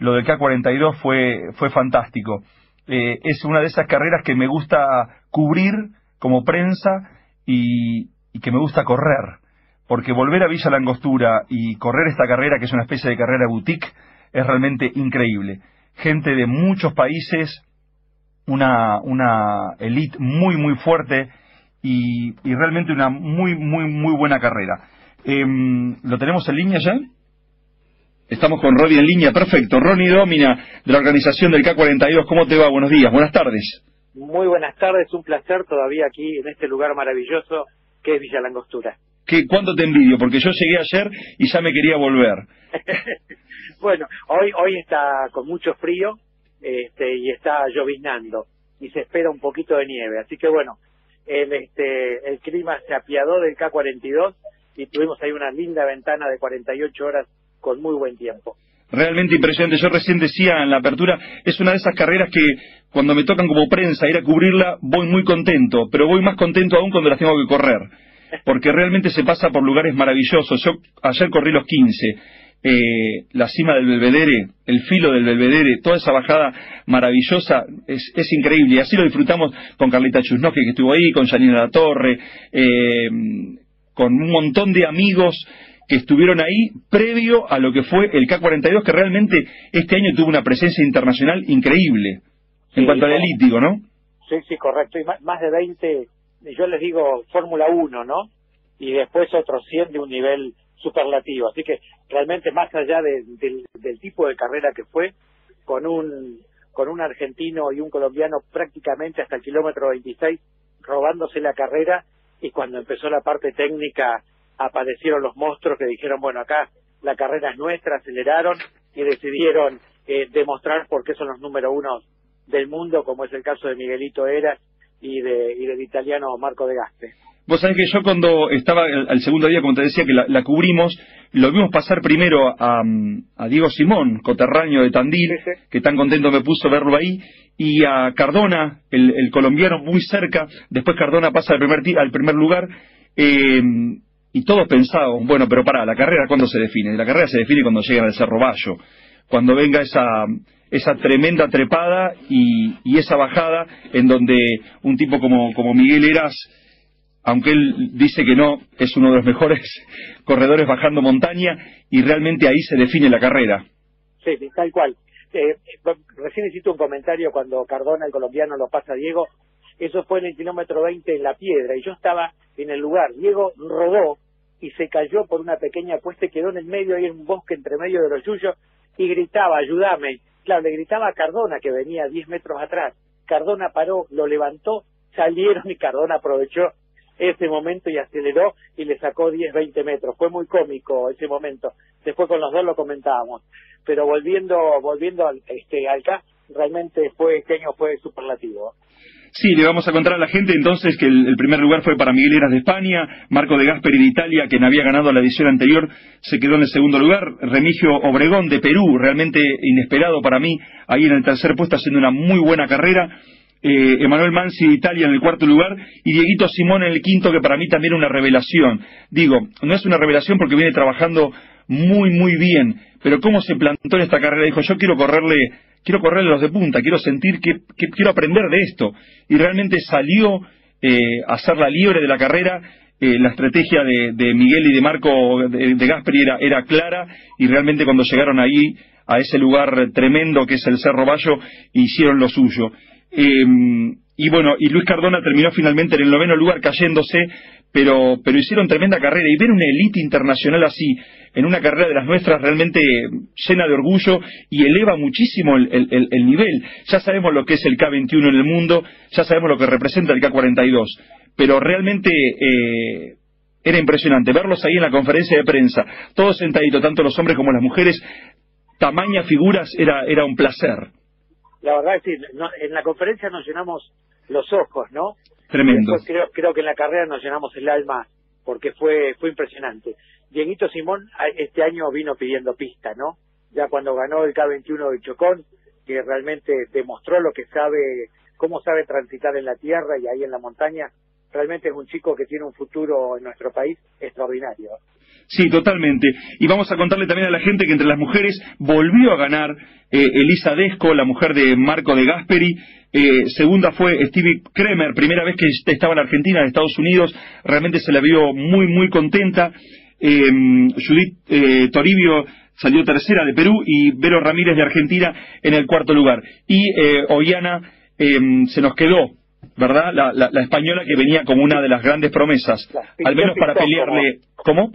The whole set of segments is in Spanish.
lo del K42 fue, fue fantástico. Eh, es una de esas carreras que me gusta cubrir como prensa y, que me gusta correr, porque volver a Villa Langostura y correr esta carrera, que es una especie de carrera boutique, es realmente increíble. Gente de muchos países, una, una elite muy, muy fuerte y, y realmente una muy, muy, muy buena carrera. Em, ¿Lo tenemos en línea ya? Estamos con Ronnie en línea, perfecto. Ronnie Domina, de la organización del K42, ¿cómo te va? Buenos días, buenas tardes. Muy buenas tardes, un placer todavía aquí en este lugar maravilloso que es Villa Langostura. ¿Qué, ¿Cuánto te envidio? Porque yo llegué ayer y ya me quería volver. bueno, hoy, hoy está con mucho frío este, y está lloviznando y se espera un poquito de nieve. Así que bueno, el, este, el clima se apiadó del K42 y tuvimos ahí una linda ventana de 48 horas con muy buen tiempo. Realmente impresionante. Yo recién decía en la apertura, es una de esas carreras que cuando me tocan como prensa ir a cubrirla, voy muy contento, pero voy más contento aún cuando las tengo que correr, porque realmente se pasa por lugares maravillosos. Yo ayer corrí los 15, eh, la cima del Belvedere, el filo del Belvedere, toda esa bajada maravillosa, es, increíble. Y así lo disfrutamos con Carlita Chusnoque, que estuvo ahí, con Janina La Torre, eh, con un montón de amigos que estuvieron ahí previo a lo que fue el K-42, que realmente este año tuvo una presencia internacional increíble en cuanto al elítico, ¿no? Sí, sí, correcto. Y más, de 20, yo les digo Fórmula 1, ¿no? Y después otros 100 de un nivel superlativo. Así que realmente más allá del tipo de carrera que fue, con un, con un argentino y un colombiano prácticamente hasta el kilómetro 26 robándose la carrera y cuando empezó la parte técnica aparecieron los monstruos que dijeron, bueno, acá la carrera es nuestra, aceleraron y decidieron eh, demostrar por qué son los número uno del mundo, como es el caso de Miguelito Eras y, de, y del italiano Marco de Gaste. Vos sabés que yo cuando estaba al segundo día, como te decía, que la, cubrimos, lo vimos pasar primero a, a Diego Simón, coterráneo de Tandil, que tan contento me puso verlo ahí, y a Cardona, el, colombiano, muy cerca. Después Cardona pasa al primer, al primer lugar. Eh, y todos pensaban, bueno, pero para, ¿la carrera cuándo se define? La carrera se define cuando llegan al Cerro Bayo, cuando venga esa, esa tremenda trepada y, y, esa bajada en donde un tipo como, como Miguel Eras, aunque él dice que no, es uno de los mejores corredores bajando montaña y realmente ahí se define la carrera. Sí, tal cual. Eh, recién hiciste un comentario cuando Cardona, el colombiano, lo pasa a Diego. Eso fue en el kilómetro 20 en La Piedra y yo estaba en el lugar. Diego rodó y se cayó por una pequeña cuesta y quedó en el medio, ahí en un bosque entre medio de los yuyos, y gritaba, ayúdame. Claro, le gritaba a Cardona, que venía 10 metros atrás. Cardona paró, lo levantó, salieron y Cardona aprovechó ese momento y aceleró y le sacó 10, 20 metros. Fue muy cómico ese momento. Después con los dos lo comentábamos. Pero volviendo, volviendo al, este, al realmente fue, este año fue superlativo. Sí, le vamos a contar a la gente entonces que el, primer lugar fue para Miguel Eras de España, Marco de Gasperi de Italia, quien había ganado la edición anterior, se quedó en el segundo lugar, Remigio Obregón de Perú, realmente inesperado para mí, ahí en el tercer puesto haciendo una muy buena carrera, eh, Emanuel Mansi de Italia en el cuarto lugar y Dieguito Simón en el quinto, que para mí también una revelación. Digo, no es una revelación porque viene trabajando muy, muy bien, pero cómo se plantó en esta carrera, dijo, yo quiero correrle quiero correrle los de punta, quiero sentir que, quiero aprender de esto. Y realmente salió eh, a ser la libre de la carrera. Eh, la estrategia de, Miguel y de Marco de, de Gasperi era, era, clara y realmente cuando llegaron ahí a ese lugar tremendo que es el Cerro Bayo hicieron lo suyo. Em, y bueno, y Luis Cardona terminó finalmente en el noveno lugar cayéndose, pero, pero hicieron tremenda carrera y ver una élite internacional así, en una carrera de las nuestras realmente llena de orgullo y eleva muchísimo el, nivel. Ya sabemos lo que es el K21 en el mundo, ya sabemos lo que representa el K42, pero realmente eh, era impresionante verlos ahí en la conferencia de prensa, todos sentaditos, tanto los hombres como las mujeres, tamañas figuras, era, era un placer. La verdad es que en la conferencia nos llenamos los ojos, ¿no? Tremendo. creo, creo que en la carrera nos llenamos el alma porque fue fue impresionante. Dieguito Simón este año vino pidiendo pista, ¿no? Ya cuando ganó el K21 de Chocón, que realmente demostró lo que sabe, cómo sabe transitar en la tierra y ahí en la montaña, realmente es un chico que tiene un futuro en nuestro país extraordinario. Sí, totalmente. Y vamos a contarle también a la gente que entre las mujeres volvió a ganar eh, Elisa Desco, la mujer de Marco de Gasperi. Eh, segunda fue Stevie Kremer, primera vez que estaba en Argentina, en Estados Unidos. Realmente se la vio muy, muy contenta. Eh, Judith Toribio salió tercera de Perú y Vero Ramírez de Argentina en el cuarto lugar. Y Ollana se nos quedó ¿verdad? La, española que venía como una de las grandes promesas, al menos para pelearle. ¿Cómo?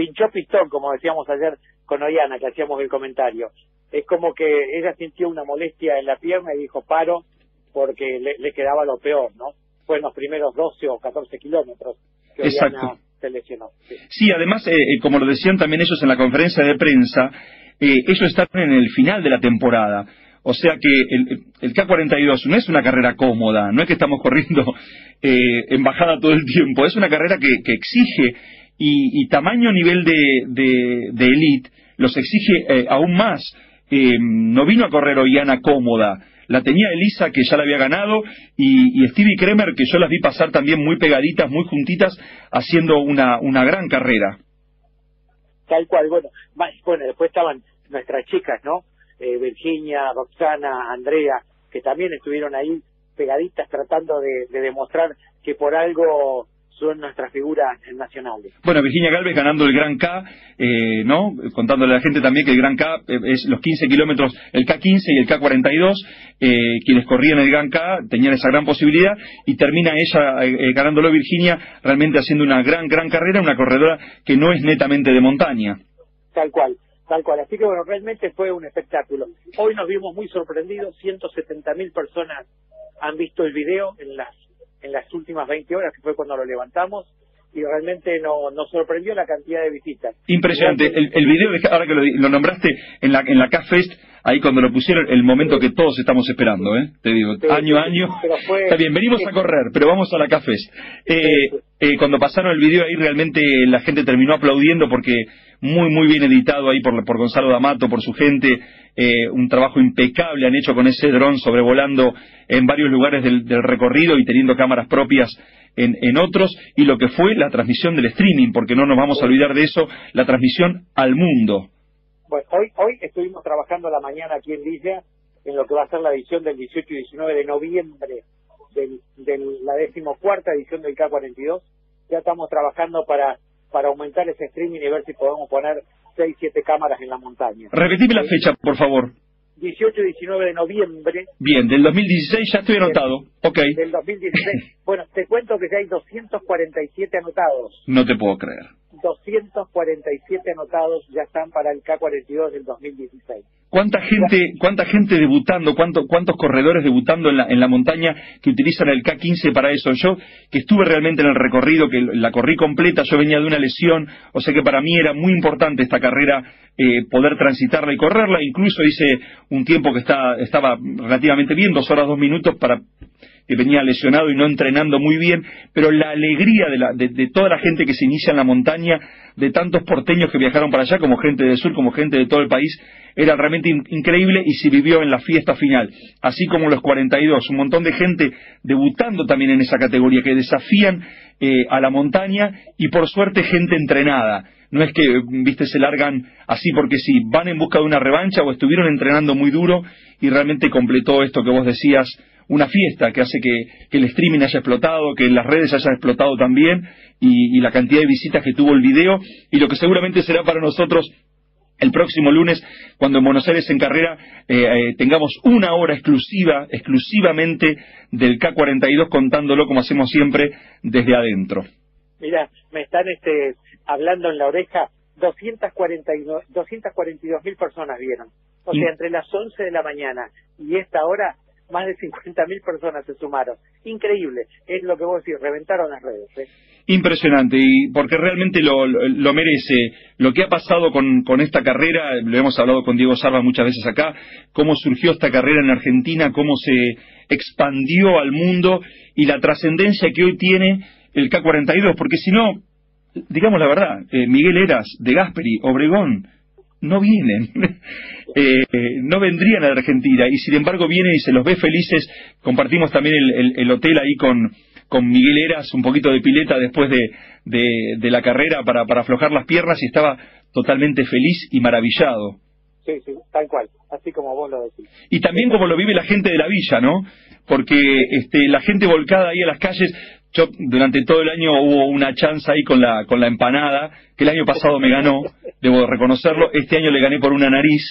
pinchó pistón, como decíamos ayer con Oriana, que hacíamos el comentario. Es como que ella sintió una molestia en la pierna y dijo paro porque le, quedaba lo peor, ¿no? Fue en los primeros 12 o 14 kilómetros que Oriana se lesionó. Sí, además, eh, eh, como lo decían también ellos en la conferencia de prensa, eh, ellos están en el final de la temporada. O sea que el, K42 no es una carrera cómoda, no es que estamos corriendo en bajada todo el tiempo, es una carrera que, exige y, tamaño nivel de, de, elite los exige eh, aún más. Eh, no vino a correr Ollana cómoda. La tenía Elisa, que ya la había ganado, y, Stevie Kremer, que yo las vi pasar también muy pegaditas, muy juntitas, haciendo una, una gran carrera. Tal cual, bueno, bueno, después estaban nuestras chicas, ¿no? Eh, Virginia, Roxana, Andrea, que también estuvieron ahí pegaditas tratando de demostrar que por algo son nuestras figuras nacionales. Bueno, Virginia Galvez ganando el Gran K, eh, ¿no? Contándole a la gente también que el Gran K eh, es los 15 kilómetros, el K15 y el K42, eh, quienes corrían el Gran K tenían esa gran posibilidad y termina ella eh, ganándolo Virginia, realmente haciendo una gran, gran carrera, una corredora que no es netamente de montaña. Tal cual. Tal cual, así que bueno, realmente fue un espectáculo. Hoy nos vimos muy sorprendidos, 170 mil personas han visto el video en las en las últimas 20 horas, que fue cuando lo levantamos, y realmente no, nos sorprendió la cantidad de visitas. Impresionante. El, el video, ahora que lo, nombraste, en la, en la CAFest, ahí cuando lo pusieron, el momento que todos estamos esperando, ¿eh? Te digo, año a año. Está bien, venimos a correr, pero vamos a la CAFest. Eh, eh, cuando pasaron el video ahí, realmente la gente terminó aplaudiendo porque muy, muy bien editado ahí por, por Gonzalo D'Amato, por su gente, eh, un trabajo impecable han hecho con ese dron sobrevolando en varios lugares del, recorrido y teniendo cámaras propias en, en, otros, y lo que fue la transmisión del streaming, porque no nos vamos a olvidar de eso, la transmisión al mundo. Bueno, hoy, hoy estuvimos trabajando la mañana aquí en Villa en lo que va a ser la edición del 18 y 19 de noviembre de la decimocuarta edición del K42. Ya estamos trabajando para para aumentar ese streaming y ver si podemos poner 6, 7 cámaras en la montaña. Repetime la fecha, por favor. 18 y 19 de noviembre. Bien, del 2016 ya estoy anotado. Ok. Del 2016. bueno, te cuento que ya hay 247 anotados. No te puedo creer. 247 anotados ya están para el K42 del 2016. ¿Cuánta gente, cuánta gente debutando, cuánto, cuántos corredores debutando en la, en la montaña que utilizan el K15 para eso? Yo, que estuve realmente en el recorrido, que la corrí completa, yo venía de una lesión, o sea que para mí era muy importante esta carrera, eh, poder transitarla y correrla. Incluso hice un tiempo que está, estaba relativamente bien, dos horas, dos minutos para que venía lesionado y no entrenando muy bien, pero la alegría de, toda la gente que se inicia en la montaña, de tantos porteños que viajaron para allá, como gente del sur, como gente de todo el país, era realmente increíble y se vivió en la fiesta final, así como los 42, un montón de gente debutando también en esa categoría, que desafían eh, a la montaña y por suerte gente entrenada. No es que, viste, se largan así porque sí, van en busca de una revancha o estuvieron entrenando muy duro y realmente completó esto que vos decías, una fiesta que hace que, el streaming haya explotado, que las redes hayan explotado también y, la cantidad de visitas que tuvo el video y lo que seguramente será para nosotros el próximo lunes, cuando en Buenos Aires en carrera eh, eh, tengamos una hora exclusiva, exclusivamente del K42 contándolo como hacemos siempre desde adentro. Mira, me están este, hablando en la oreja, 242 mil personas vieron. O sea, entre las 11 de la mañana y esta hora más de 50.000 personas se sumaron. Increíble, es lo que vos decís, reventaron las redes. ¿eh? Impresionante, y porque realmente lo, lo, merece. Lo que ha pasado con, con, esta carrera, lo hemos hablado con Diego Sarva muchas veces acá, cómo surgió esta carrera en Argentina, cómo se expandió al mundo y la trascendencia que hoy tiene el K-42, porque si no, digamos la verdad, eh, Miguel Eras, de Gasperi, Obregón, no vienen, eh, no vendrían a la Argentina y sin embargo vienen y se los ve felices. Compartimos también el, hotel ahí con, con Miguel Eras un poquito de pileta después de, de, la carrera para, para aflojar las piernas y estaba totalmente feliz y maravillado. Sí, sí, tal cual, así como vos lo decís. Y también como lo vive la gente de la villa, ¿no? Porque este, la gente volcada ahí a las calles, yo durante todo el año hubo una chance ahí con la, con la empanada, que el año pasado me ganó, debo reconocerlo, este año le gané por una nariz,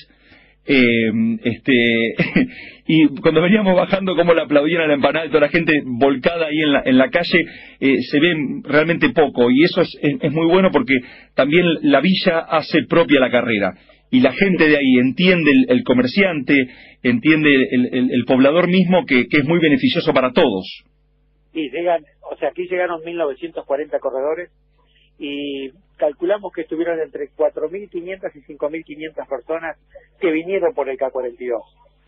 eh, este, y cuando veníamos bajando como la aplaudían a la empanada y toda la gente volcada ahí en la, en la calle, eh, se ve realmente poco. Y eso es, es, muy bueno porque también la villa hace propia la carrera. Y la gente de ahí entiende el, comerciante, entiende el, el, poblador mismo que, que, es muy beneficioso para todos. Y llegan, o sea, aquí llegaron 1940 corredores y calculamos que estuvieron entre 4.500 y 5.500 personas que vinieron por el K42.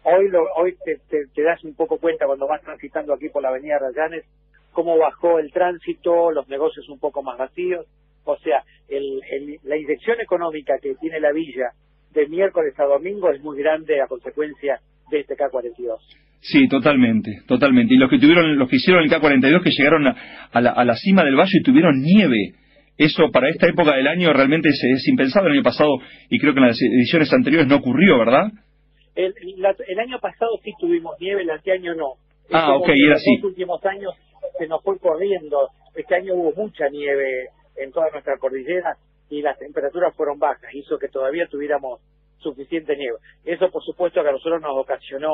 Hoy, lo, hoy te, te, das un poco cuenta cuando vas transitando aquí por la avenida Rayanes cómo bajó el tránsito, los negocios un poco más vacíos. O sea, el, la inyección económica que tiene la villa de miércoles a domingo es muy grande a consecuencia de este K42. Sí, totalmente, totalmente. Y los que tuvieron, los que hicieron el K42 que llegaron a, la, a la cima del valle y tuvieron nieve eso para esta época del año realmente es, impensado. El año pasado, y creo que en las ediciones anteriores no ocurrió, ¿verdad? El, el año pasado sí tuvimos nieve, el año no. Ah, ok, era así. En los últimos años se nos fue corriendo. Este año hubo mucha nieve en toda nuestra cordillera y las temperaturas fueron bajas, hizo que todavía tuviéramos suficiente nieve. Eso, por supuesto, que a nosotros nos ocasionó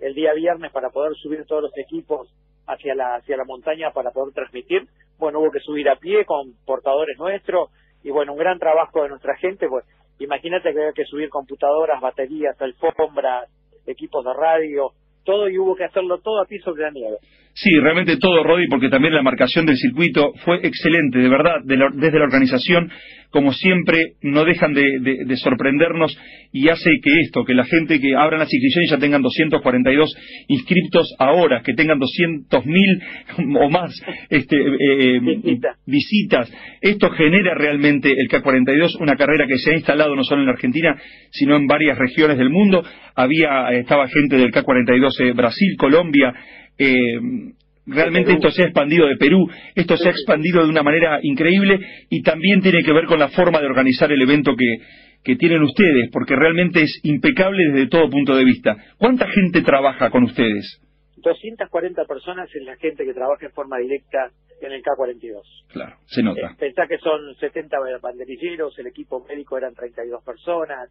el día viernes para poder subir todos los equipos hacia la, hacia la montaña para poder transmitir. Bueno, hubo que subir a pie con portadores nuestros y bueno, un gran trabajo de nuestra gente. Pues imagínate que había que subir computadoras, baterías, alfombras, equipos de radio, todo y hubo que hacerlo todo a piso de la nieve. Sí, realmente todo, Rodi, porque también la marcación del circuito fue excelente, de verdad, desde la organización, como siempre, no dejan de, sorprendernos y hace que esto, que la gente que abran las inscripciones ya tengan 242 inscriptos ahora, que tengan 200.000 o más este, eh, eh, visitas. Esto genera realmente el K42, una carrera que se ha instalado no solo en la Argentina, sino en varias regiones del mundo. Había, estaba gente del K42 eh, Brasil, Colombia, eh, realmente esto se ha expandido de Perú, esto se ha expandido de una manera increíble y también tiene que ver con la forma de organizar el evento que, que tienen ustedes, porque realmente es impecable desde todo punto de vista. ¿Cuánta gente trabaja con ustedes? 240 personas es la gente que trabaja en forma directa en el K-42. Claro, se nota. Eh, pensá que son 70 banderilleros, el equipo médico eran 32 personas,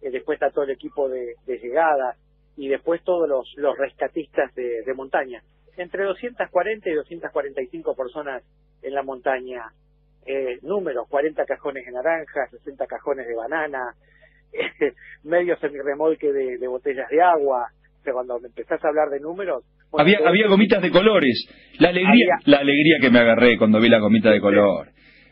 eh, después está todo el equipo de, de llegada, y después todos los, los rescatistas de, montaña. Entre 240 y 245 personas en la montaña. Eh, números, 40 cajones de naranja, 60 cajones de banana, eh, medio semirremolque de, de botellas de agua. O sea, cuando empezás a hablar de números... había, había gomitas de colores. La alegría, la alegría que me agarré cuando vi la gomita de color.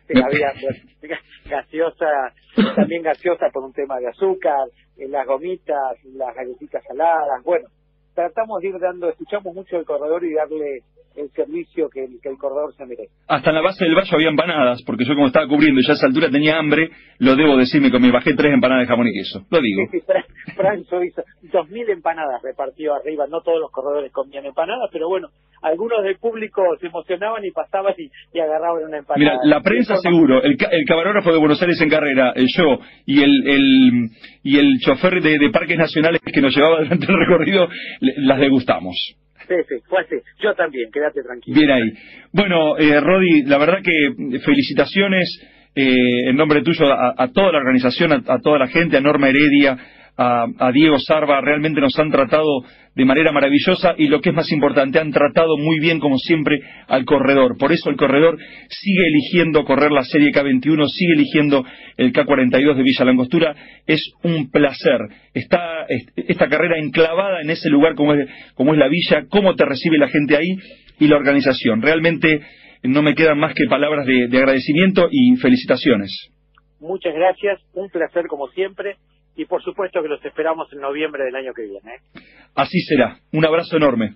gaseosa, también gaseosa por un tema de azúcar, las gomitas, las galletitas saladas, bueno, tratamos de ir dando, escuchamos mucho el corredor y darle el servicio que el, que el corredor se merece. Hasta en la base del valle había empanadas, porque yo como estaba cubriendo y ya a esa altura tenía hambre, lo debo decirme que me bajé tres empanadas de jamón y queso, lo digo. Sí, sí, hizo dos mil empanadas repartió arriba, no todos los corredores comían empanadas, pero bueno, algunos del público se emocionaban y pasaban y, agarraban una empanada. Mira, la prensa seguro, el, el camarógrafo de Buenos Aires en carrera, el yo y el, el y el chofer de, de parques nacionales que nos llevaba durante el recorrido, las degustamos. Sí, sí, fue así. Yo también, quédate tranquilo. Bien ahí. Bueno, eh, Rodi, la verdad que felicitaciones eh, en nombre tuyo a, toda la organización, a, toda la gente, a Norma Heredia, a, Diego Sarva, realmente nos han tratado de manera maravillosa y lo que es más importante, han tratado muy bien, como siempre, al corredor. Por eso el corredor sigue eligiendo correr la Serie K21, sigue eligiendo el K42 de Villa Langostura. Es un placer. Está esta carrera enclavada en ese lugar como es, como es la villa, cómo te recibe la gente ahí y la organización. Realmente no me quedan más que palabras de agradecimiento y felicitaciones. Muchas gracias, un placer como siempre y por supuesto que los esperamos en noviembre del año que viene. ¿eh? Así será. Un abrazo enorme.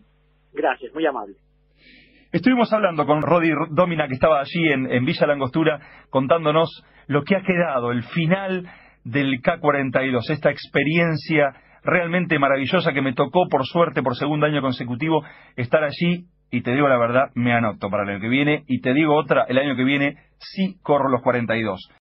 Gracias, muy amable. Estuvimos hablando con Rodi Domina, que estaba allí en, en Villa Langostura, contándonos lo que ha quedado, el final del K-42, esta experiencia realmente maravillosa que me tocó, por suerte, por segundo año consecutivo, estar allí y te digo la verdad, me anoto para el año que viene, y te digo otra, el año que viene sí corro los 42.